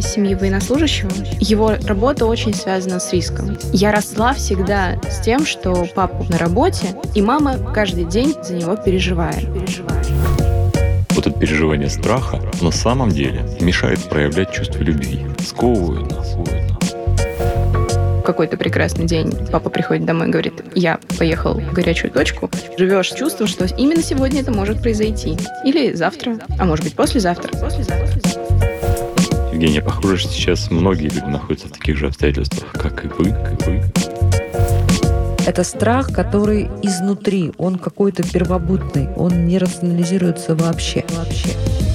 из семьи военнослужащего. Его работа очень связана с риском. Я росла всегда с тем, что папа на работе, и мама каждый день за него переживает. Вот это переживание страха на самом деле мешает проявлять чувство любви, сковывает нас. Какой-то прекрасный день папа приходит домой и говорит, я поехал в горячую точку. Живешь чувство, что именно сегодня это может произойти. Или завтра, а может быть послезавтра. послезавтра. Евгения, похоже, что сейчас многие люди находятся в таких же обстоятельствах, как и вы, как и вы. Это страх, который изнутри, он какой-то первобытный, он не рационализируется вообще. вообще.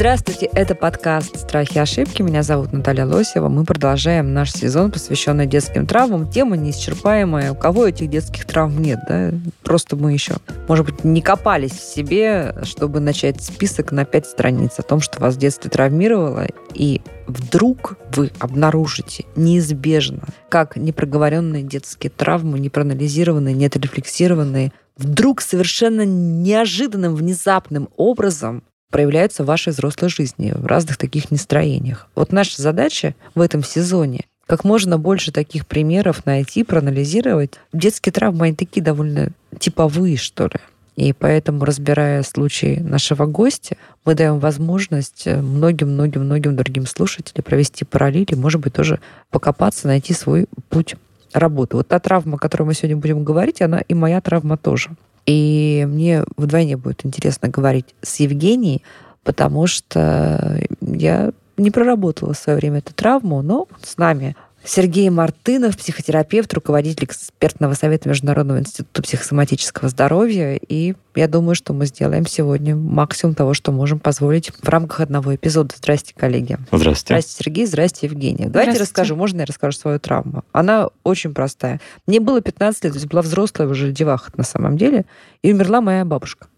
Здравствуйте, это подкаст «Страхи и ошибки». Меня зовут Наталья Лосева. Мы продолжаем наш сезон, посвященный детским травмам. Тема неисчерпаемая. У кого этих детских травм нет, да? Просто мы еще, может быть, не копались в себе, чтобы начать список на пять страниц о том, что вас в детстве травмировало, и вдруг вы обнаружите неизбежно, как непроговоренные детские травмы, непроанализированные, неотрефлексированные, вдруг совершенно неожиданным, внезапным образом проявляются в вашей взрослой жизни в разных таких настроениях. Вот наша задача в этом сезоне как можно больше таких примеров найти, проанализировать. Детские травмы, они такие довольно типовые, что ли. И поэтому, разбирая случай нашего гостя, мы даем возможность многим-многим-многим другим слушателям провести параллели, может быть, тоже покопаться, найти свой путь работы. Вот та травма, о которой мы сегодня будем говорить, она и моя травма тоже. И мне вдвойне будет интересно говорить с Евгенией, потому что я не проработала в свое время эту травму, но с нами Сергей Мартынов, психотерапевт, руководитель экспертного совета Международного института психосоматического здоровья. И я думаю, что мы сделаем сегодня максимум того, что можем позволить в рамках одного эпизода. Здрасте, коллеги. Здравствуйте. Здрасте, Сергей. Здрасте, Евгения. Давайте расскажу. Можно я расскажу свою травму? Она очень простая. Мне было 15 лет, то есть была взрослая уже деваха на самом деле, и умерла моя бабушка.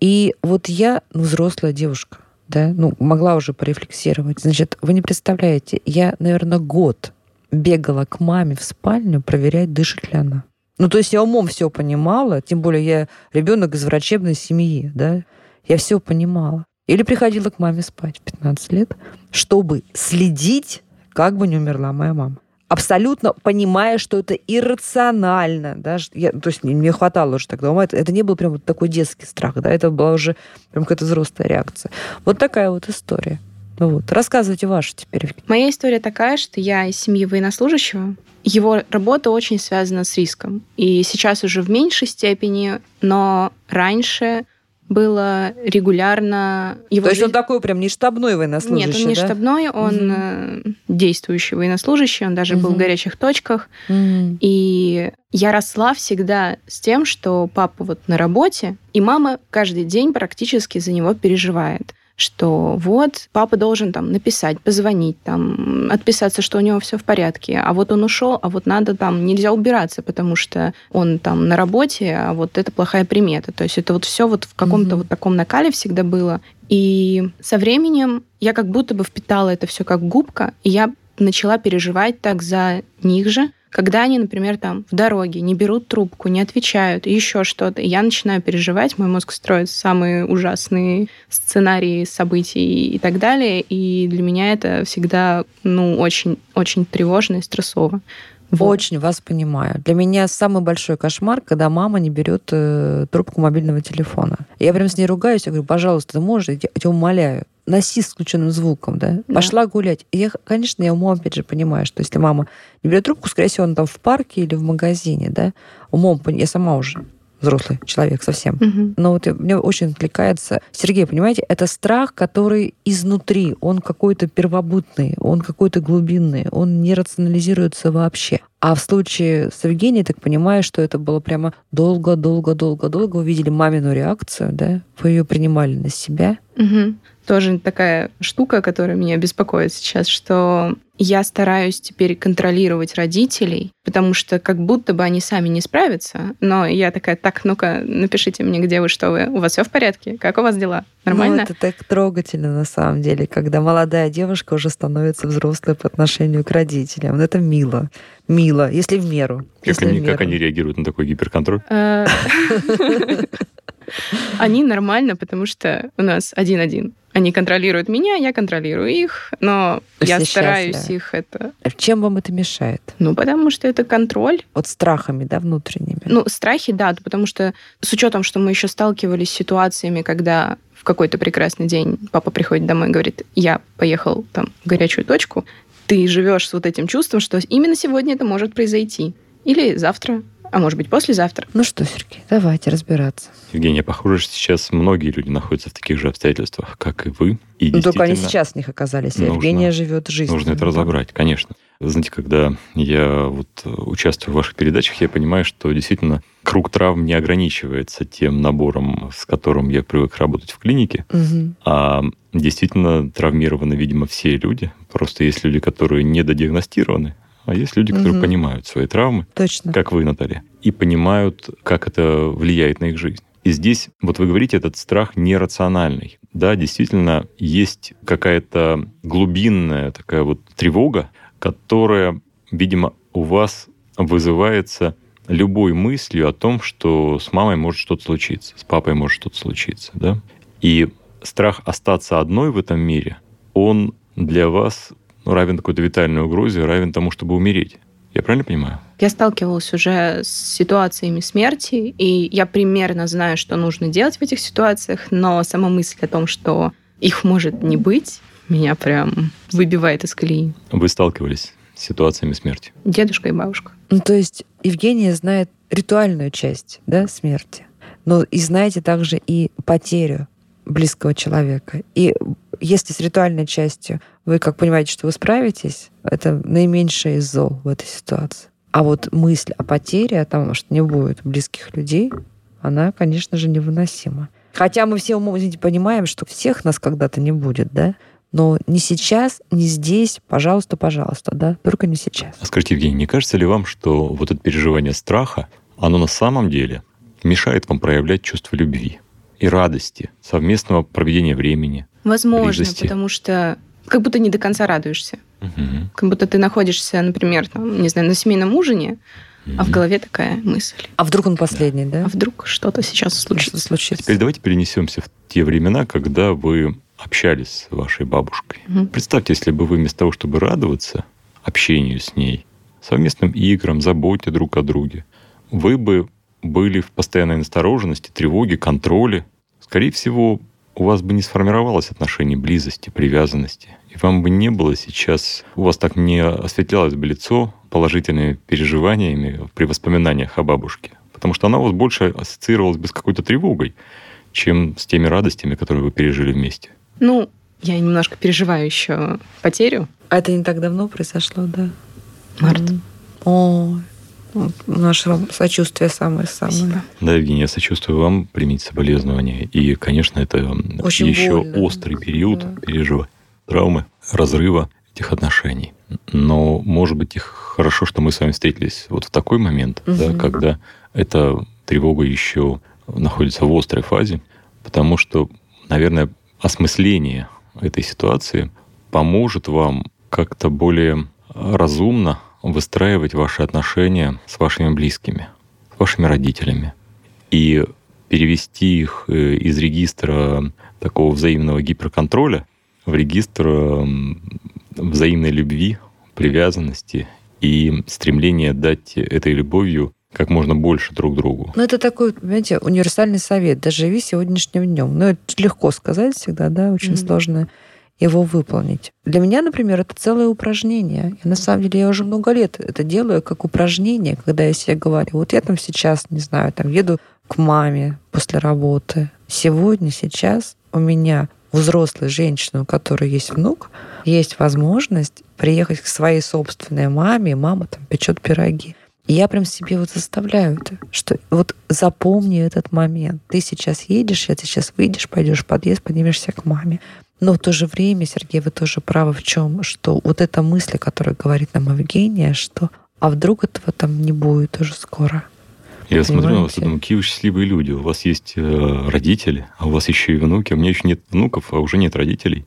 И вот я, ну, взрослая девушка, да, ну, могла уже порефлексировать. Значит, вы не представляете, я, наверное, год бегала к маме в спальню проверять, дышит ли она. Ну, то есть я умом все понимала, тем более я ребенок из врачебной семьи, да, я все понимала. Или приходила к маме спать в 15 лет, чтобы следить, как бы не умерла моя мама. Абсолютно понимая, что это иррационально. Да? Я, то есть мне хватало уже тогда ума. Это, это не был прям вот такой детский страх. Да? Это была уже прям какая-то взрослая реакция. Вот такая вот история. Вот. Рассказывайте вашу теперь. Моя история такая, что я из семьи военнослужащего. Его работа очень связана с риском. И сейчас уже в меньшей степени, но раньше было регулярно... Его То есть он такой прям не штабной военнослужащий, Нет, он не да? штабной, он угу. действующий военнослужащий, он даже угу. был в горячих точках. Угу. И я росла всегда с тем, что папа вот на работе, и мама каждый день практически за него переживает что вот папа должен там написать, позвонить, там отписаться, что у него все в порядке, а вот он ушел, а вот надо там нельзя убираться, потому что он там на работе, а вот это плохая примета. То есть это вот все вот в каком-то mm-hmm. вот таком накале всегда было. И со временем я как будто бы впитала это все как губка, и я начала переживать так за них же, когда они, например, там в дороге не берут трубку, не отвечают, еще что-то, я начинаю переживать, мой мозг строит самые ужасные сценарии событий и так далее, и для меня это всегда, ну, очень, очень тревожно и стрессово. Вот. Очень вас понимаю. Для меня самый большой кошмар, когда мама не берет э, трубку мобильного телефона. Я прям с ней ругаюсь, я говорю, пожалуйста, ты можешь, я тебя умоляю носи с включенным звуком, да, да. пошла гулять. И я, конечно, я умом опять же понимаю, что если мама не берет трубку, скорее всего, она там в парке или в магазине, да, умом, я сама уже взрослый человек совсем. Угу. Но вот мне очень отвлекается... Сергей, понимаете, это страх, который изнутри, он какой-то первобытный, он какой-то глубинный, он не рационализируется вообще. А в случае с Евгенией, так понимаю, что это было прямо долго-долго-долго-долго. Вы видели мамину реакцию, да? Вы ее принимали на себя. Угу тоже такая штука, которая меня беспокоит сейчас, что я стараюсь теперь контролировать родителей, потому что как будто бы они сами не справятся. Но я такая, так, ну-ка, напишите мне, где вы, что вы. У вас все в порядке? Как у вас дела? Нормально? Ну, это так трогательно на самом деле, когда молодая девушка уже становится взрослой по отношению к родителям. Это мило. Мило, если в меру. Как, если они, в меру. как они реагируют на такой гиперконтроль? Они нормально, потому что у нас один-один. Они контролируют меня, я контролирую их, но Все я стараюсь счастливы. их это... Чем вам это мешает? Ну, потому что это контроль. Вот страхами, да, внутренними? Ну, страхи, да, потому что с учетом, что мы еще сталкивались с ситуациями, когда в какой-то прекрасный день папа приходит домой и говорит, я поехал там в горячую точку, ты живешь с вот этим чувством, что именно сегодня это может произойти. Или завтра, а может быть послезавтра. Ну что, Сергей, давайте разбираться. Евгения, похоже, что сейчас многие люди находятся в таких же обстоятельствах, как и вы. И Ну, только они сейчас в них оказались, а нужно- Евгения живет жизнью. Нужно это разобрать, конечно. Знаете, когда я вот э, участвую в ваших передачах, я понимаю, что действительно круг травм не ограничивается тем набором, с которым я привык работать в клинике, Мгм. а действительно травмированы, видимо, все люди. Просто есть люди, которые недодиагностированы, а есть люди, которые Мгм. понимают свои травмы, Точно. как вы, Наталья, и понимают, как это влияет на их жизнь. И здесь, вот вы говорите, этот страх нерациональный. Да, действительно, есть какая-то глубинная такая вот тревога, которая, видимо, у вас вызывается любой мыслью о том, что с мамой может что-то случиться, с папой может что-то случиться, да? И страх остаться одной в этом мире, он для вас ну, равен какой-то витальной угрозе, равен тому, чтобы умереть. Я правильно понимаю? Я сталкивалась уже с ситуациями смерти, и я примерно знаю, что нужно делать в этих ситуациях, но сама мысль о том, что их может не быть, меня прям выбивает из колеи. Вы сталкивались с ситуациями смерти. Дедушка и бабушка. Ну, то есть Евгения знает ритуальную часть да, смерти, но и знаете также и потерю близкого человека. И если с ритуальной частью вы как понимаете, что вы справитесь, это наименьшее из зол в этой ситуации. А вот мысль о потере, о том, что не будет близких людей, она, конечно же, невыносима. Хотя мы все извините, понимаем, что всех нас когда-то не будет, да? Но не сейчас, не здесь, пожалуйста, пожалуйста, да? Только не сейчас. А скажите, Евгений, не кажется ли вам, что вот это переживание страха, оно на самом деле мешает вам проявлять чувство любви и радости, совместного проведения времени? Возможно, Близости. потому что как будто не до конца радуешься. Мгм. Как будто ты находишься, например, там, не знаю, на семейном ужине, а в голове такая мысль. А вдруг он последний, да? А вдруг что-то сейчас Что случится? случится? Теперь давайте перенесемся в те времена, когда вы общались с вашей бабушкой. Мгм. Представьте, если бы вы вместо того, чтобы радоваться общению с ней, совместным играм, заботе друг о друге, вы бы были в постоянной настороженности, тревоге, контроле, скорее всего, у вас бы не сформировалось отношение близости, привязанности. И вам бы не было сейчас, у вас так не осветлялось бы лицо положительными переживаниями при воспоминаниях о бабушке. Потому что она у вас больше ассоциировалась бы с какой-то тревогой, чем с теми радостями, которые вы пережили вместе. Ну, я немножко переживаю еще потерю. А это не так давно произошло, да? Март. Мгм. О, наше вам сочувствие самое-самое. Спасибо. Да, Евгения, я сочувствую вам, примите соболезнования. И, конечно, это Очень еще больно. острый период Да. переживания, травмы, разрыва этих отношений. Но, может быть, их хорошо, что мы с вами встретились вот в такой момент, да, Мгм. когда эта тревога еще находится в острой фазе, потому что, наверное, осмысление этой ситуации поможет вам как-то более разумно выстраивать ваши отношения с вашими близкими, с вашими родителями. И перевести их э, из регистра такого взаимного гиперконтроля в регистр м, взаимной любви, привязанности и стремления дать этой любовью как можно больше друг другу. Ну, это такой, понимаете, универсальный совет. Даже живи сегодняшним днем. Ну, это легко сказать всегда, да, очень Мгм. сложно его выполнить. Для меня, например, это целое упражнение. И на самом деле я уже много лет это делаю как упражнение, когда я себе говорю, вот я там сейчас, не знаю, там еду к маме после работы. Сегодня, сейчас у меня взрослой женщины, у которой есть внук, есть возможность приехать к своей собственной маме, мама там печет пироги. И я прям себе вот заставляю это, что вот запомни этот момент. Ты сейчас едешь, я ты сейчас выйдешь, пойдешь в подъезд, поднимешься к маме. Но в то же время, Сергей, вы тоже правы в чем, что вот эта мысль, которая говорит нам Евгения, что а вдруг этого там не будет уже скоро. Я смотрю на вас и Понимаете? думаю, какие вы счастливые люди. У вас есть э, родители, а у вас еще и внуки. У меня еще нет внуков, а уже нет родителей.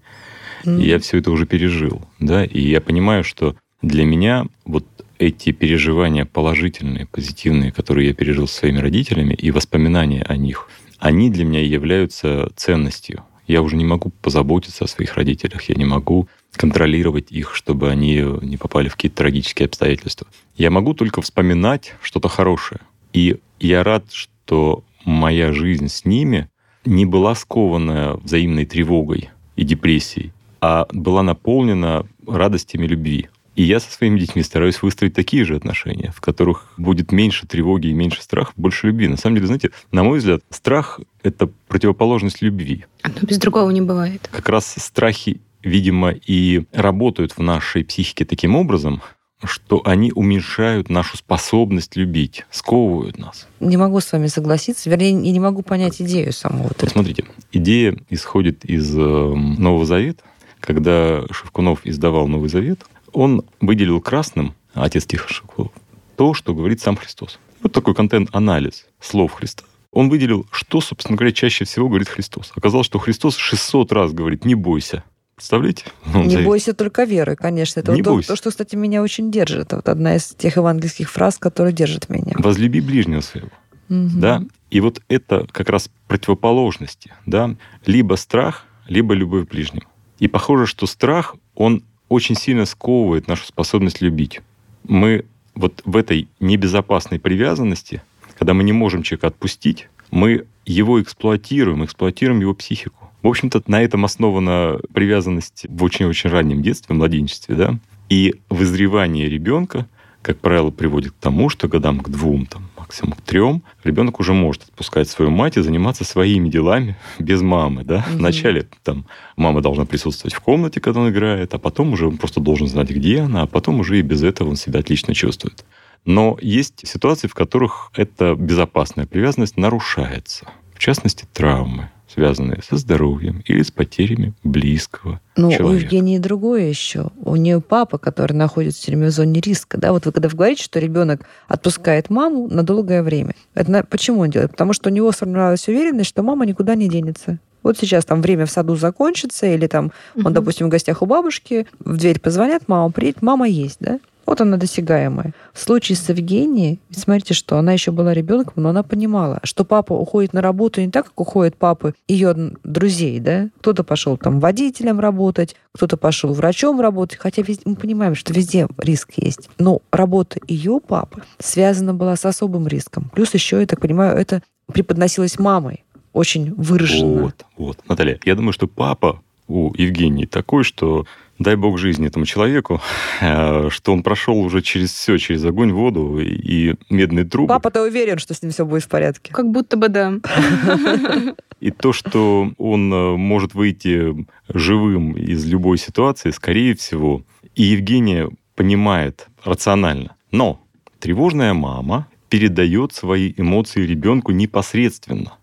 М. И я все это уже пережил, да, и я понимаю, что для меня вот эти переживания положительные, позитивные, которые я пережил со своими родителями, и воспоминания о них, они для меня являются ценностью. Я уже не могу позаботиться о своих родителях, я не могу контролировать их, чтобы они не попали в какие-то трагические обстоятельства. Я могу только вспоминать что-то хорошее. И я рад, что моя жизнь с ними не была скована взаимной тревогой и депрессией, а была наполнена радостями любви. И я со своими детьми стараюсь выстроить такие же отношения, в которых будет меньше тревоги и меньше страха, больше любви. На самом деле, знаете, на мой взгляд, страх — это противоположность любви. То без другого не бывает. Как раз страхи, видимо, и работают в нашей психике таким образом, что они уменьшают нашу способность любить, сковывают нас. Не могу с вами согласиться, вернее, я не могу понять идею саму. Вот, смотрите, идея исходит из э, Нового Завета, когда Шевкунов издавал Новый Завет, он выделил красным, отец Тихо то, что говорит сам Христос. Вот такой контент-анализ слов Христа. Он выделил, что, собственно говоря, чаще всего говорит Христос. Оказалось, что Христос 600 раз говорит «не бойся». Представляете? Ну, не бойся только веры, конечно. Это не вот бойся. То, что, кстати, меня очень держит. Это вот одна из тех евангельских фраз, которые держат меня. Возлюби ближнего своего. Угу. Да? И вот это как раз противоположности. Да? Либо страх, либо любовь к ближнему. И похоже, что страх, он очень сильно сковывает нашу способность любить. Мы вот в этой небезопасной привязанности, когда мы не можем человека отпустить, мы его эксплуатируем, эксплуатируем его психику. В общем-то, на этом основана привязанность в очень-очень раннем детстве, младенчестве, да. И вызревание ребенка, как правило, приводит к тому, что годам к двум, там, максимум к трем, ребенок уже может отпускать свою мать и заниматься своими делами без мамы. Да? Угу. Вначале там, мама должна присутствовать в комнате, когда он играет, а потом уже он просто должен знать, где она, а потом уже и без этого он себя отлично чувствует. Но есть ситуации, в которых эта безопасная привязанность нарушается. В частности, травмы связанные со здоровьем или с потерями близкого ну, человека. у Евгении другое еще. У нее папа, который находится все время в зоне риска. Да? Вот вы когда вы говорите, что ребенок отпускает маму на долгое время. Это почему он делает? Потому что у него сформировалась уверенность, что мама никуда не денется. Вот сейчас там время в саду закончится, или там он, угу. допустим, в гостях у бабушки, в дверь позвонят, мама приедет, мама есть, да? Вот она досягаемая. В случае с Евгенией, смотрите, что она еще была ребенком, но она понимала, что папа уходит на работу не так, как уходят папы ее друзей, да? Кто-то пошел там водителем работать, кто-то пошел врачом работать, хотя везде, мы понимаем, что везде риск есть. Но работа ее папы связана была с особым риском. Плюс еще, я так понимаю, это преподносилось мамой очень выраженно. Вот, вот. Наталья, я думаю, что папа у Евгении такой, что дай бог жизни этому человеку, э, что он прошел уже через все, через огонь, воду и медные трубы. Папа-то уверен, что с ним все будет в порядке. Как будто бы да. И то, что он э, может выйти живым из любой ситуации, скорее всего, и Евгения понимает рационально. Но тревожная мама передает свои эмоции ребенку непосредственно.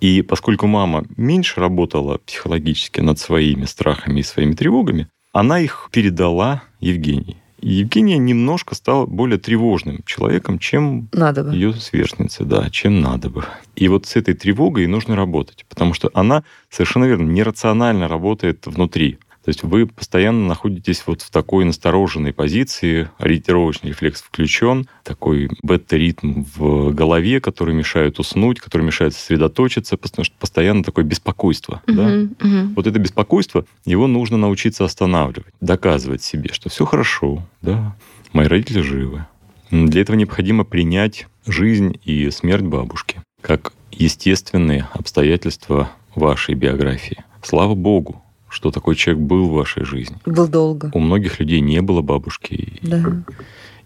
И поскольку мама меньше работала психологически над своими страхами и своими тревогами, она их передала Евгении. И Евгения немножко стала более тревожным человеком, чем надо бы. ее сверстница, да, чем надо бы. И вот с этой тревогой нужно работать, потому что она совершенно верно нерационально работает внутри. То есть вы постоянно находитесь вот в такой настороженной позиции, ориентировочный рефлекс включен, такой бета-ритм в голове, который мешает уснуть, который мешает сосредоточиться, потому что постоянно такое беспокойство. Uh-huh, да? uh-huh. Вот это беспокойство, его нужно научиться останавливать, доказывать себе, что все хорошо, да, мои родители живы. Для этого необходимо принять жизнь и смерть бабушки как естественные обстоятельства вашей биографии. Слава Богу, что такой человек был в вашей жизни. Был долго. У многих людей не было бабушки. Да.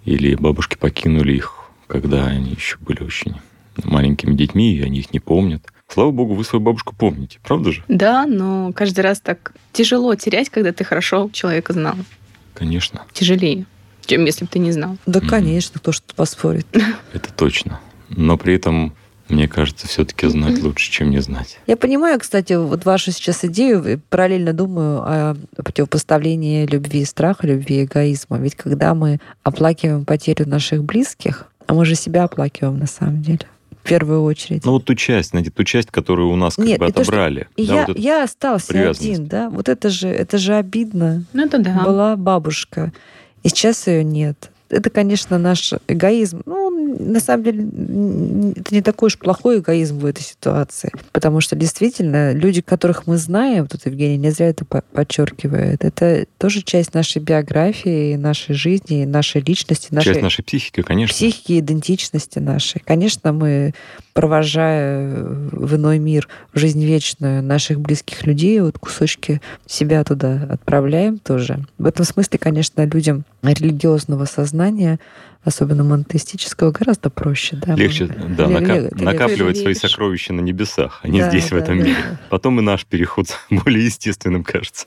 Или бабушки покинули их, когда они еще были очень маленькими детьми, и они их не помнят. Слава богу, вы свою бабушку помните, правда же? Да, но каждый раз так тяжело терять, когда ты хорошо человека знал. Конечно. Тяжелее, чем если бы ты не знал. Да, mm-hmm. конечно, кто что поспорит. Это точно. Но при этом мне кажется, все-таки знать лучше, чем не знать. Я понимаю, кстати, вот вашу сейчас идею, параллельно думаю о противопоставлении любви и страха, любви и эгоизма. Ведь когда мы оплакиваем потерю наших близких, а мы же себя оплакиваем на самом деле в первую очередь. Ну вот ту часть, знаете, ту часть, которую у нас как Нет, бы отобрали. То, да, я, вот я остался один, да, вот это же, это же обидно. Ну это да. Была бабушка, и сейчас ее нет. Это, конечно, наш эгоизм. Ну, на самом деле, это не такой уж плохой эгоизм в этой ситуации. Потому что действительно люди, которых мы знаем, тут Евгений не зря это подчеркивает, это тоже часть нашей биографии, нашей жизни, нашей личности. Нашей часть нашей психики, конечно. Психики, идентичности нашей. Конечно, мы провожая в иной мир, в жизнь вечную наших близких людей, вот кусочки себя туда отправляем тоже. В этом смысле, конечно, людям религиозного сознания особенно монотеистического, гораздо проще. Да, Легче да, нака- накапливать свои сокровища на небесах, а не да, здесь, да, в этом да, мире. Да. Потом и наш переход более естественным кажется.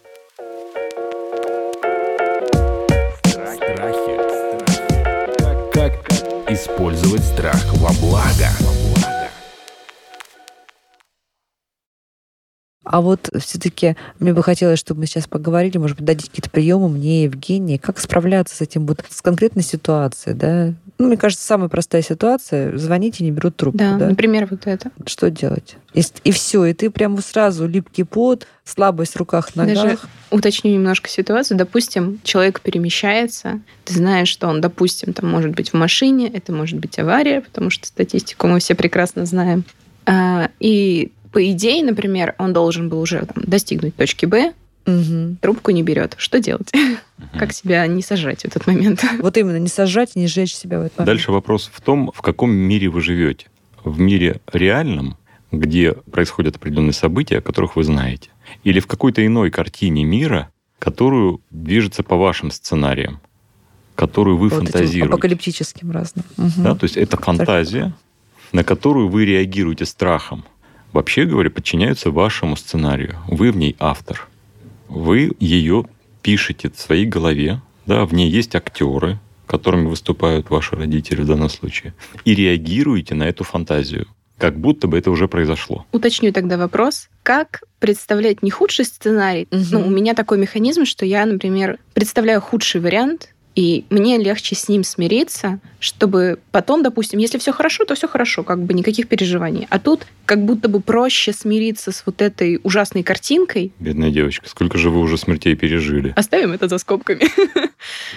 Страхи. Как, как использовать страх во благо? А вот все-таки мне бы хотелось, чтобы мы сейчас поговорили, может быть, дадите какие-то приемы мне, Евгении, как справляться с этим вот с конкретной ситуацией, да? Ну, мне кажется, самая простая ситуация. Звоните, не берут трубку. Да, да? например, вот это. Что делать? И, и все, и ты прямо сразу липкий пот, слабость в руках, ногах. Даже уточню немножко ситуацию. Допустим, человек перемещается, ты знаешь, что он, допустим, там может быть в машине, это может быть авария, потому что статистику мы все прекрасно знаем. А, и по идее, например, он должен был уже там, достигнуть точки Б, угу. трубку не берет. Что делать? Угу. Как себя не сажать в этот момент? Вот именно, не сажать, не сжечь себя в этот момент. Дальше вопрос в том, в каком мире вы живете. В мире реальном, где происходят определенные события, о которых вы знаете, или в какой-то иной картине мира, которую движется по вашим сценариям, которую вы вот фантазируете. Апокалиптическим разным. Угу. Да, то есть это фантазия, на которую вы реагируете страхом вообще говоря, подчиняются вашему сценарию. Вы в ней автор. Вы ее пишете в своей голове, да, в ней есть актеры, которыми выступают ваши родители в данном случае, и реагируете на эту фантазию как будто бы это уже произошло. Уточню тогда вопрос. Как представлять не худший сценарий? Угу. Ну, у меня такой механизм, что я, например, представляю худший вариант, и мне легче с ним смириться, чтобы потом, допустим, если все хорошо, то все хорошо, как бы никаких переживаний. А тут как будто бы проще смириться с вот этой ужасной картинкой. Бедная девочка, сколько же вы уже смертей пережили? Оставим это за скобками.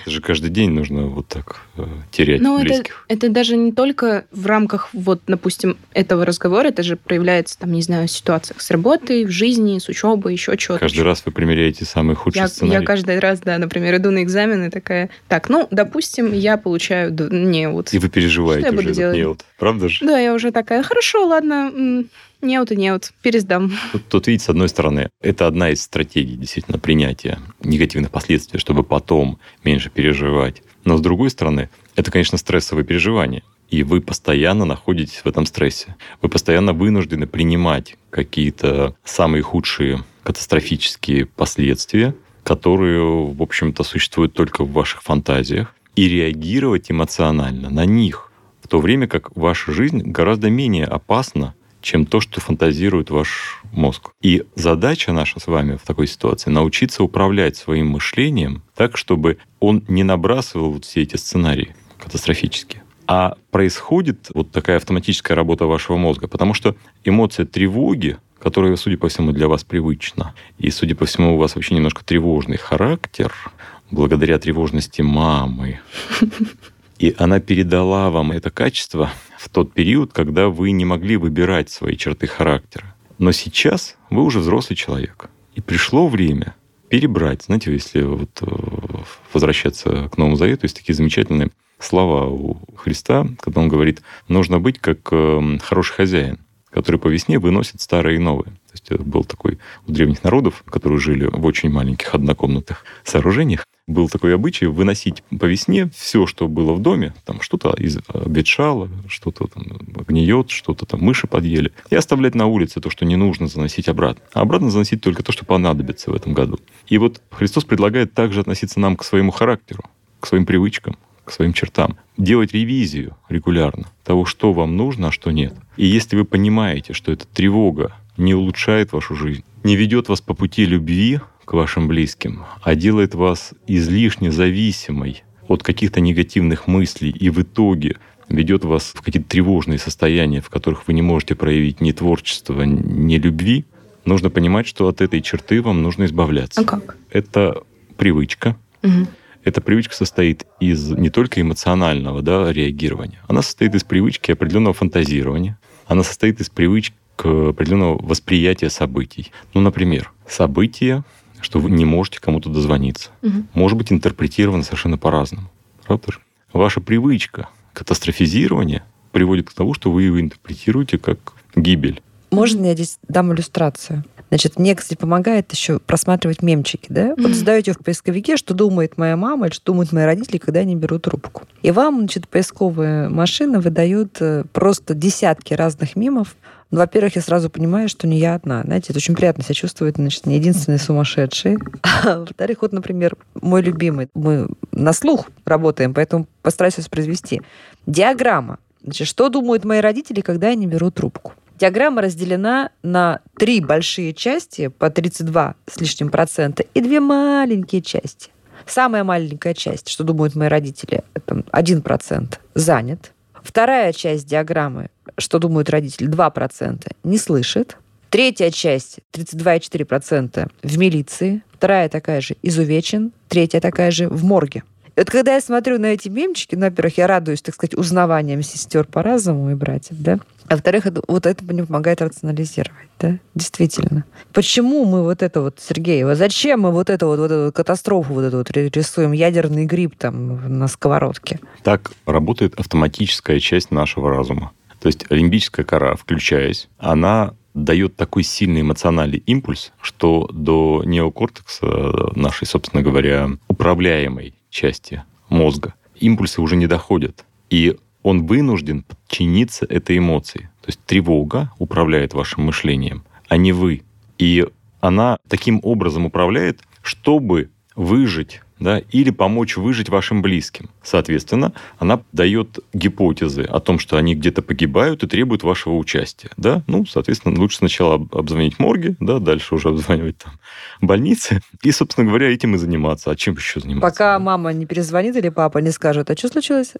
Это же каждый день нужно вот так э, терять Но близких. Это, это даже не только в рамках, вот, допустим, этого разговора, это же проявляется, там, не знаю, в ситуациях с работой, в жизни, с учебой, еще что-то. Каждый раз вы примеряете самый худший я, сценарий. Я каждый раз, да, например, иду на экзамены, такая, так, ну, допустим, я получаю не вот. И вы переживаете что я буду делать? неот, правда же? Да, я уже такая, хорошо, ладно, неот и неот, пересдам. Тут, тут, видите, с одной стороны, это одна из стратегий действительно принятия негативных последствий, чтобы потом меньше переживать. Но с другой стороны, это, конечно, стрессовые переживания. И вы постоянно находитесь в этом стрессе. Вы постоянно вынуждены принимать какие-то самые худшие катастрофические последствия, которые, в общем-то, существуют только в ваших фантазиях, и реагировать эмоционально на них, в то время как ваша жизнь гораздо менее опасна, чем то, что фантазирует ваш мозг. И задача наша с вами в такой ситуации научиться управлять своим мышлением так, чтобы он не набрасывал вот все эти сценарии катастрофические. А происходит вот такая автоматическая работа вашего мозга, потому что эмоция тревоги, которая, судя по всему, для вас привычна, и, судя по всему, у вас вообще немножко тревожный характер, благодаря тревожности мамы, и она передала вам это качество в тот период, когда вы не могли выбирать свои черты характера. Но сейчас вы уже взрослый человек. И пришло время перебрать. Знаете, если вот э, возвращаться к Новому Завету, есть такие замечательные слова у Христа, когда он говорит, нужно быть как э, хороший хозяин, который по весне выносит старое и новое. То есть это был такой у древних народов, которые жили в очень маленьких однокомнатных сооружениях, был такой обычай выносить по весне все, что было в доме, там что-то из обветшало, что-то там гниет, что-то там мыши подъели, и оставлять на улице то, что не нужно заносить обратно. А обратно заносить только то, что понадобится в этом году. И вот Христос предлагает также относиться нам к своему характеру, к своим привычкам, к своим чертам. Делать ревизию регулярно того, что вам нужно, а что нет. И если вы понимаете, что эта тревога не улучшает вашу жизнь, не ведет вас по пути любви, к вашим близким, а делает вас излишне зависимой от каких-то негативных мыслей и в итоге ведет вас в какие-то тревожные состояния, в которых вы не можете проявить ни творчества, ни любви, нужно понимать, что от этой черты вам нужно избавляться. А как? Это привычка, угу. эта привычка состоит из не только эмоционального да, реагирования, она состоит из привычки определенного фантазирования, она состоит из привычки определенного восприятия событий. Ну, например, событие, что вы не можете кому-то дозвониться, угу. может быть интерпретировано совершенно по-разному. Правда же? Ваша привычка катастрофизирования приводит к тому, что вы его интерпретируете как гибель. Можно я здесь дам иллюстрацию? Значит, мне, кстати, помогает еще просматривать мемчики, да? Вот задаете в поисковике, что думает моя мама или что думают мои родители, когда они берут трубку. И вам, значит, поисковые машины выдают э, просто десятки разных мемов. Ну, во-первых, я сразу понимаю, что не я одна. Знаете, это очень приятно себя чувствовать, значит, не единственный сумасшедший. А, во-вторых, вот, например, мой любимый. Мы на слух работаем, поэтому постараюсь воспроизвести. Диаграмма. Значит, что думают мои родители, когда они берут трубку? Диаграмма разделена на три большие части по 32 с лишним процента и две маленькие части. Самая маленькая часть, что думают мои родители, это 1% занят. Вторая часть диаграммы, что думают родители, 2%, не слышит. Третья часть, 32,4% в милиции. Вторая такая же изувечен. Третья такая же в морге. И вот когда я смотрю на эти мемчики, ну, во-первых, я радуюсь, так сказать, узнаванием сестер по разуму и братьев, да, а во-вторых, вот это мне помогает рационализировать, да, действительно. Почему мы вот это вот, Сергей, зачем мы вот это вот, вот эту катастрофу вот эту вот рисуем, ядерный гриб там на сковородке? Так работает автоматическая часть нашего разума. То есть лимбическая кора, включаясь, она дает такой сильный эмоциональный импульс, что до неокортекса нашей, собственно говоря, управляемой части мозга импульсы уже не доходят. И он вынужден подчиниться этой эмоции. То есть тревога управляет вашим мышлением, а не вы. И она таким образом управляет, чтобы выжить да, или помочь выжить вашим близким. Соответственно, она дает гипотезы о том, что они где-то погибают и требуют вашего участия. Да? Ну, соответственно, лучше сначала обзвонить морги, да, дальше уже обзванивать там больницы. И, собственно говоря, этим и заниматься. А чем еще заниматься? Пока мама не перезвонит или папа не скажет, а что случилось?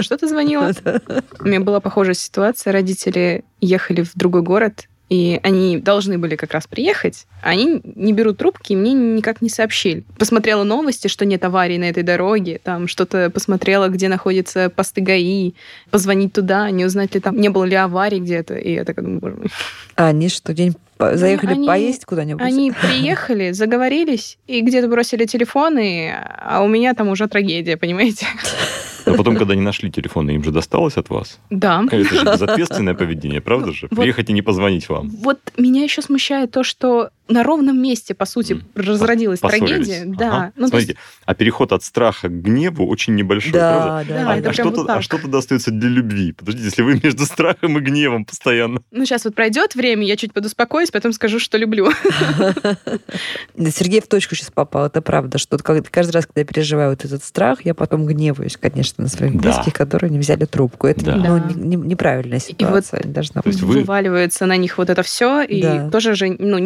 Что ты звонила? У меня была похожая ситуация. Родители ехали в другой город, и они должны были как раз приехать, а они не берут трубки, и мне никак не сообщили. Посмотрела новости, что нет аварий на этой дороге, там что-то посмотрела, где находятся посты ГАИ, позвонить туда, не узнать ли там, не было ли аварий где-то, и я так думаю, боже мой. А они что, день заехали они, поесть куда-нибудь? Они приехали, заговорились, и где-то бросили телефоны, а у меня там уже трагедия, понимаете? Но потом, когда не нашли телефоны, им же досталось от вас. Да. Это же безответственное поведение, правда же? Вот, Приехать и не позвонить вам. Вот меня еще смущает то, что на ровном месте, по сути, mm. разродилась трагедия. Да. Ага. Ну, Смотрите, есть... а переход от страха к гневу очень небольшой, да, правда? Да, а, а, что-то, вот а что тогда остается для любви? Подождите, если вы между страхом и гневом постоянно. Ну, сейчас вот пройдет время, я чуть подуспокоюсь, потом скажу, что люблю. Сергей в точку сейчас попал, это правда, что каждый раз, когда я переживаю вот этот страх, я потом гневаюсь, конечно, на своих близких, которые не взяли трубку. Это ну, неправильная ситуация. И вот вываливается на них вот это все, и тоже же ну,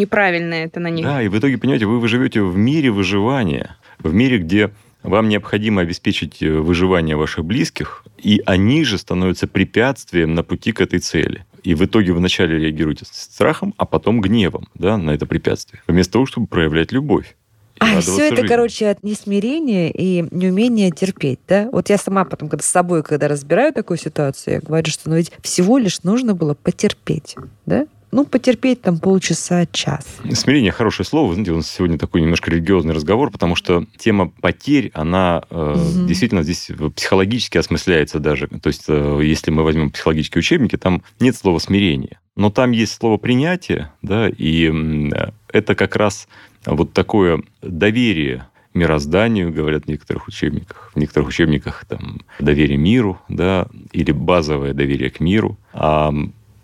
неправильное это на них. Да, и в итоге, понимаете, вы живете в мире выживания, в мире, где вам необходимо обеспечить э, выживание ваших близких, и они же становятся препятствием на пути к этой цели. И в итоге вы вначале реагируете страхом, а потом гневом да, на это препятствие, вместо того, чтобы проявлять любовь. А все это, жизни. короче, от несмирения и неумения терпеть, да? Вот я сама потом, когда с собой, когда разбираю такую ситуацию, я говорю, что ну ведь всего лишь нужно было потерпеть, да? Ну, потерпеть там полчаса, час. Смирение – хорошее слово. Знаете, у нас сегодня такой немножко религиозный разговор, потому что тема потерь, она э, угу. действительно здесь психологически осмысляется даже. То есть, э, если мы возьмем психологические учебники, там нет слова «смирение». Но там есть слово «принятие», да, и э, это как раз вот такое доверие мирозданию, говорят в некоторых учебниках. В некоторых учебниках там доверие миру, да, или базовое доверие к миру. А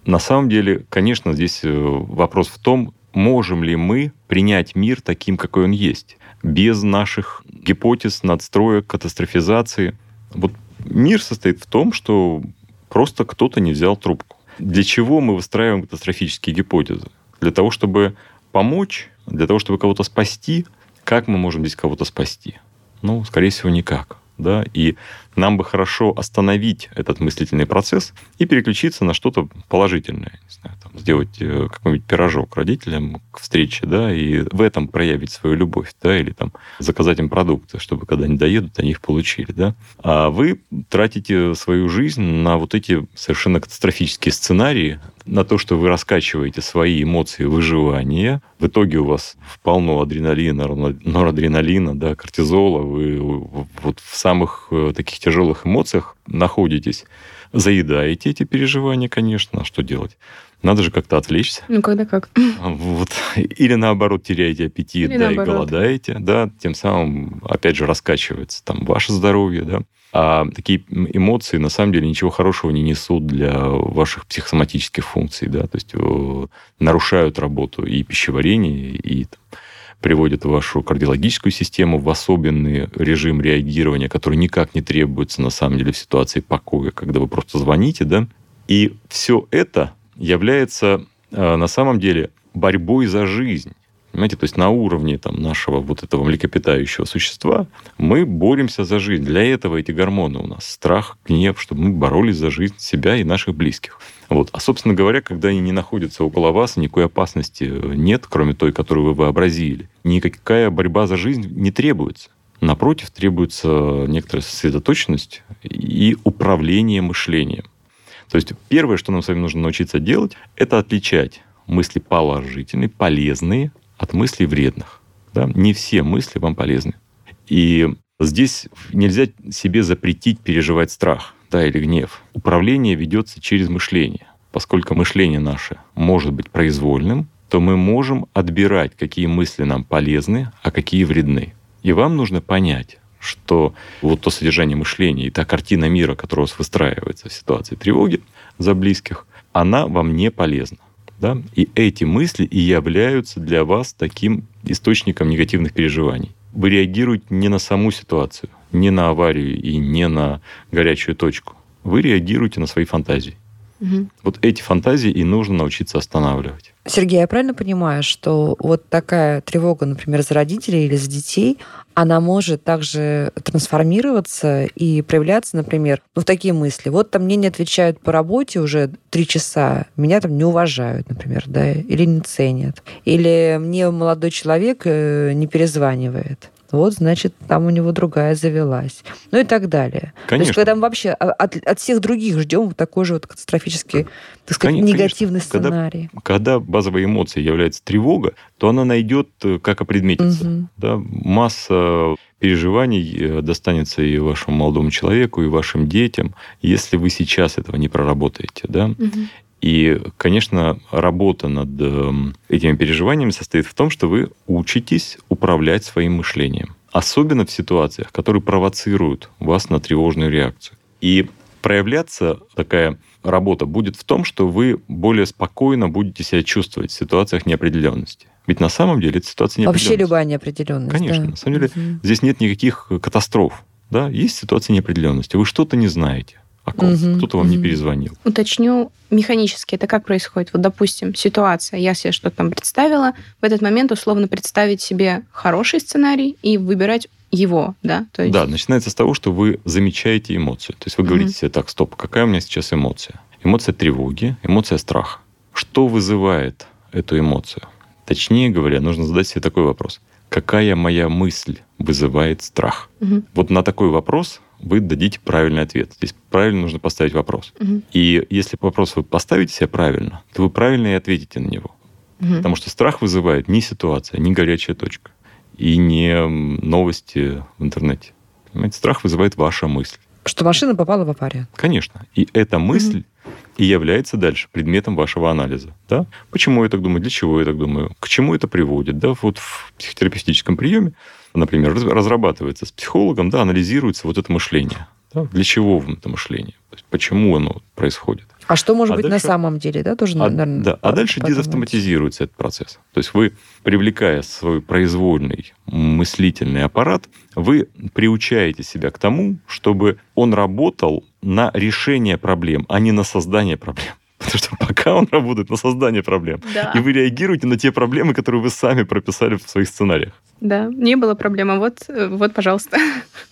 на самом деле, конечно, здесь э, вопрос в том, можем ли мы принять мир таким, какой он есть, без наших гипотез, надстроек, катастрофизации. Вот мир состоит в том, что просто кто-то не взял трубку. Для чего мы выстраиваем катастрофические гипотезы? Для того, чтобы помочь, для того, чтобы кого-то спасти. Как мы можем здесь кого-то спасти? Ну, скорее всего, никак. да, и нам бы хорошо остановить этот мыслительный процесс и переключиться на что-то положительное. Не знаю, там, сделать э, какой-нибудь пирожок родителям к встрече, да, и в этом проявить свою любовь, да, или там заказать им продукты, чтобы когда они доедут, они их получили, да. А вы тратите свою жизнь на вот эти совершенно катастрофические сценарии, на то, что вы раскачиваете свои эмоции выживания. В итоге у вас полно адреналина, норадреналина, да, кортизола. Вы вот в самых э, таких тяжелых эмоциях находитесь. Заедаете эти переживания, конечно. А что делать? Надо же как-то отвлечься. Ну, когда как. Вот. Или наоборот теряете аппетит, Или да, наоборот. и голодаете, да, тем самым, опять же, раскачивается там ваше здоровье, да. А такие эмоции на самом деле ничего хорошего не несут для ваших психосоматических функций, да, то есть э, нарушают работу и пищеварения, и там, приводят вашу кардиологическую систему в особенный режим реагирования, который никак не требуется на самом деле в ситуации покоя, когда вы просто звоните, да. И все это является э, на самом деле борьбой за жизнь. Понимаете, то есть на уровне там, нашего вот этого млекопитающего существа мы боремся за жизнь. Для этого эти гормоны у нас. Страх, гнев, чтобы мы боролись за жизнь себя и наших близких. Вот. А, собственно говоря, когда они не находятся около вас, никакой опасности нет, кроме той, которую вы вообразили. Никакая борьба за жизнь не требуется. Напротив, требуется некоторая сосредоточенность и управление мышлением. То есть первое, что нам с вами нужно научиться делать, это отличать мысли положительные, полезные от мыслей вредных. Да? Не все мысли вам полезны. И здесь нельзя себе запретить переживать страх да, или гнев. Управление ведется через мышление. Поскольку мышление наше может быть произвольным, то мы можем отбирать, какие мысли нам полезны, а какие вредны. И вам нужно понять, что вот то содержание мышления и та картина мира, которая у вас выстраивается в ситуации тревоги за близких, она вам не полезна. Да? И эти мысли и являются для вас таким источником негативных переживаний. Вы реагируете не на саму ситуацию, не на аварию и не на горячую точку. Вы реагируете на свои фантазии. Угу. Вот эти фантазии и нужно научиться останавливать. Сергей, я правильно понимаю, что вот такая тревога, например, за родителей или за детей, она может также трансформироваться и проявляться, например, ну, в такие мысли. Вот там мне не отвечают по работе уже три часа, меня там не уважают, например, да, или не ценят. Или мне молодой человек э, не перезванивает вот, значит, там у него другая завелась. Ну и так далее. Конечно. То есть, когда мы вообще от, от всех других ждем вот такой же вот катастрофический, так сказать, конечно, негативный сценарий. Когда, когда базовой эмоцией является тревога, то она найдет, э, как опредметиться. Угу. Да? Масса переживаний э, достанется и вашему молодому человеку, и вашим детям, если вы сейчас этого не проработаете. Да? Угу. И, конечно, работа над эм, этими переживаниями состоит в том, что вы учитесь управлять своим мышлением. Особенно в ситуациях, которые провоцируют вас на тревожную реакцию. И проявляться такая работа будет в том, что вы более спокойно будете себя чувствовать в ситуациях неопределенности. Ведь на самом деле это ситуация неопределенности. Вообще любая неопределенность. Конечно. Да. На самом деле угу. здесь нет никаких катастроф. Да? Есть ситуация неопределенности. Вы что-то не знаете о ком угу, кто-то вам угу. не перезвонил. Уточню механически, это как происходит? Вот, допустим, ситуация, я себе что-то там представила, в этот момент условно представить себе хороший сценарий и выбирать его, да? То есть... Да, начинается с того, что вы замечаете эмоцию. То есть вы говорите угу. себе, так, стоп, какая у меня сейчас эмоция? Эмоция тревоги, эмоция страха. Что вызывает эту эмоцию? Точнее говоря, нужно задать себе такой вопрос. Какая моя мысль вызывает страх? Угу. Вот на такой вопрос вы дадите правильный ответ. Здесь правильно нужно поставить вопрос. Угу. И если вопрос вы поставите себе правильно, то вы правильно и ответите на него. Угу. Потому что страх вызывает не ситуация, не горячая точка и не новости в интернете. Понимаете, страх вызывает ваша мысль. Что машина попала в аварию. Конечно. И эта мысль угу. И является дальше предметом вашего анализа. Да? Почему я так думаю, для чего я так думаю, к чему это приводит. Да? Вот в психотерапевтическом приеме например, разрабатывается с психологом, да, анализируется вот это мышление. Да, для чего это мышление? То есть почему оно происходит? А что может а быть дальше, на самом деле, да, тоже, а, наверное, Да, а дальше подумать. дезавтоматизируется этот процесс. То есть вы, привлекая свой произвольный мыслительный аппарат, вы приучаете себя к тому, чтобы он работал на решение проблем, а не на создание проблем. Потому что пока он работает на создание проблем. Да. И вы реагируете на те проблемы, которые вы сами прописали в своих сценариях. Да, не было проблемы. Вот, вот, пожалуйста.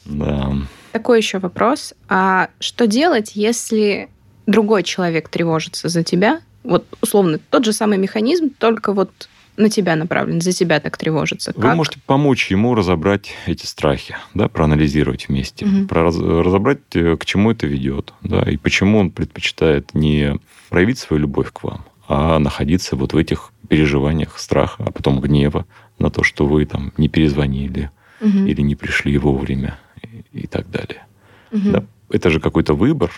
Да. такой еще вопрос. А что делать, если другой человек тревожится за тебя? Вот, условно, тот же самый механизм, только вот на тебя направлен, за тебя так тревожится. Вы как? можете помочь ему разобрать эти страхи, да, проанализировать вместе, угу. про, разобрать, э, к чему это ведет, да, и почему он предпочитает не проявить свою любовь к вам, а находиться вот в этих переживаниях страха, а потом гнева на то, что вы там не перезвонили угу. или не пришли вовремя и, и так далее. Угу. Да, это же какой-то выбор,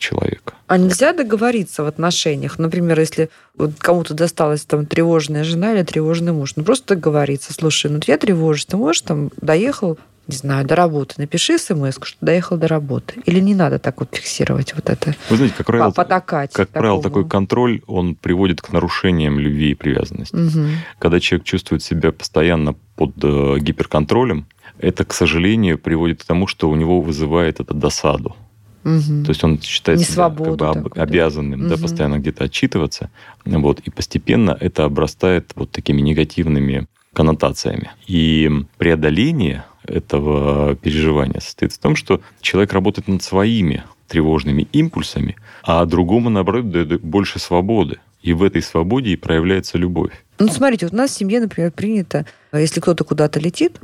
человека. А нельзя договориться в отношениях? Например, если вот кому-то досталась там тревожная жена или тревожный муж, ну просто договориться, слушай, ну я тревожусь, ты можешь там доехал не знаю, до работы. Напиши смс, что доехал до работы. Или не надо так вот фиксировать вот это? Вы знаете, как правило, потакать как такому. правило такой контроль, он приводит к нарушениям любви и привязанности. Угу. Когда человек чувствует себя постоянно под э, гиперконтролем, это, к сожалению, приводит к тому, что у него вызывает это досаду. Угу. То есть он считает себя как бы об, обязанным угу. да, постоянно где-то отчитываться. Вот, и постепенно это обрастает вот такими негативными коннотациями. И преодоление этого переживания состоит в том, что человек работает над своими тревожными импульсами, а другому, наоборот, дает больше свободы. И в этой свободе и проявляется любовь. Ну, смотрите, вот у нас в семье, например, принято, если кто-то куда-то летит,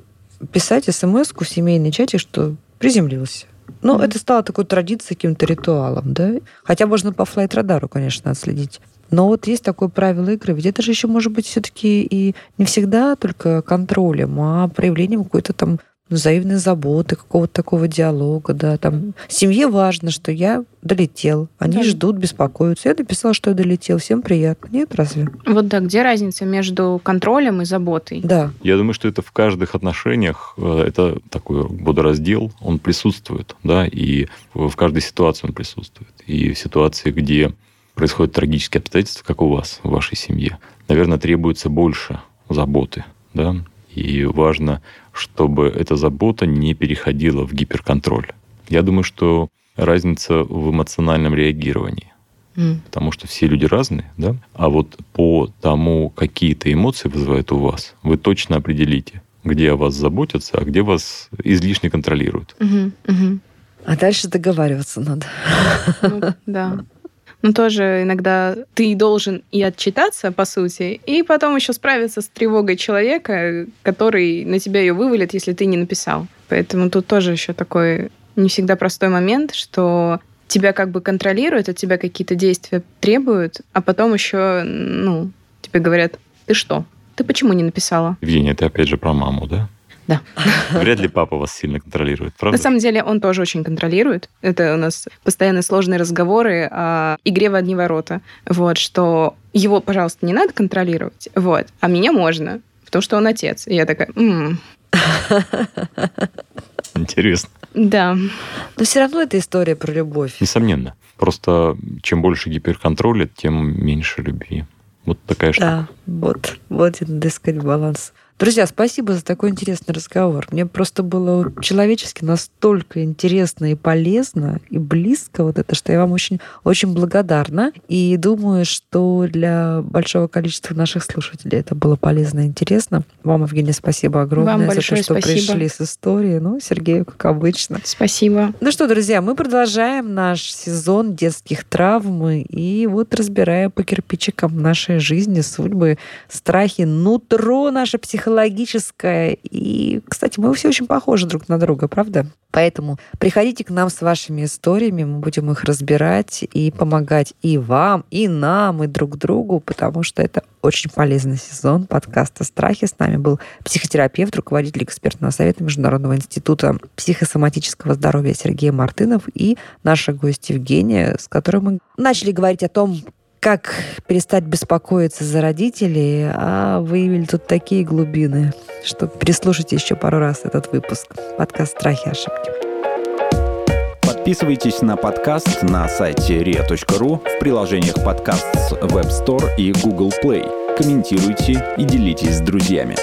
писать смс в семейный чате, что приземлился. Ну, это стало такой традицией, каким-то ритуалом, да? Хотя можно по флайт-радару, конечно, отследить. Но вот есть такое правило игры. Ведь это же еще может быть все-таки и не всегда только контролем, а проявлением какой-то там взаимной заботы, какого-то такого диалога, да, там семье важно, что я долетел, они да. ждут, беспокоятся. Я написала, что я долетел, всем приятно. Нет, разве? Вот да, где разница между контролем и заботой? Да. Я думаю, что это в каждых отношениях, э, это такой водораздел, он присутствует, да, и в каждой ситуации он присутствует. И в ситуации, где происходят трагические обстоятельства, как у вас, в вашей семье, наверное, требуется больше заботы, да, и важно, чтобы эта забота не переходила в гиперконтроль. Я думаю, что разница в эмоциональном реагировании. Mm. Потому что все люди разные, да? А вот по тому, какие-то эмоции вызывают у вас, вы точно определите, где о вас заботятся, а где вас излишне контролируют. Mm-hmm. Mm-hmm. А дальше договариваться надо. Ну, да. Но тоже иногда ты должен и отчитаться, по сути, и потом еще справиться с тревогой человека, который на тебя ее вывалит, если ты не написал. Поэтому тут тоже еще такой не всегда простой момент, что тебя как бы контролируют, от тебя какие-то действия требуют, а потом еще, ну, тебе говорят, ты что? Ты почему не написала? Евгения, ты опять же про маму, да? Да. Вряд ли папа вас сильно контролирует, правда? На самом деле он тоже очень контролирует. Это у нас постоянно сложные разговоры о игре в одни ворота. Вот, что его, пожалуйста, не надо контролировать, вот, а меня можно, потому что он отец. И я такая, м-м". Интересно. Да. Но все равно это история про любовь. Несомненно. Просто чем больше гиперконтроля, тем меньше любви. Вот такая штука. Да, вот, вот и надо искать баланс. Друзья, спасибо за такой интересный разговор. Мне просто было человечески настолько интересно и полезно, и близко вот это, что я вам очень, очень благодарна. И думаю, что для большого количества наших слушателей это было полезно и интересно. Вам, Евгения, спасибо огромное вам за то, что спасибо. пришли с историей. Ну, Сергею, как обычно. Спасибо. Ну что, друзья, мы продолжаем наш сезон детских травм и вот разбираем по кирпичикам нашей жизни, судьбы, страхи, нутро наше психологическое психологическое. И, кстати, мы все очень похожи друг на друга, правда? Поэтому приходите к нам с вашими историями, мы будем их разбирать и помогать и вам, и нам, и друг другу, потому что это очень полезный сезон подкаста «Страхи». С нами был психотерапевт, руководитель экспертного совета Международного института психосоматического здоровья Сергей Мартынов и наша гость Евгения, с которой мы начали говорить о том, как перестать беспокоиться за родителей, а выявили тут такие глубины, что переслушайте еще пару раз этот выпуск. Подкаст «Страхи и ошибки». Подписывайтесь на подкаст на сайте ria.ru в приложениях подкаст с Web Store и Google Play. Комментируйте и делитесь с друзьями.